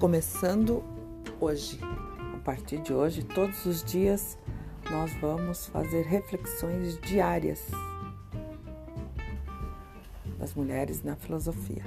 começando hoje. A partir de hoje, todos os dias, nós vamos fazer reflexões diárias das mulheres na filosofia.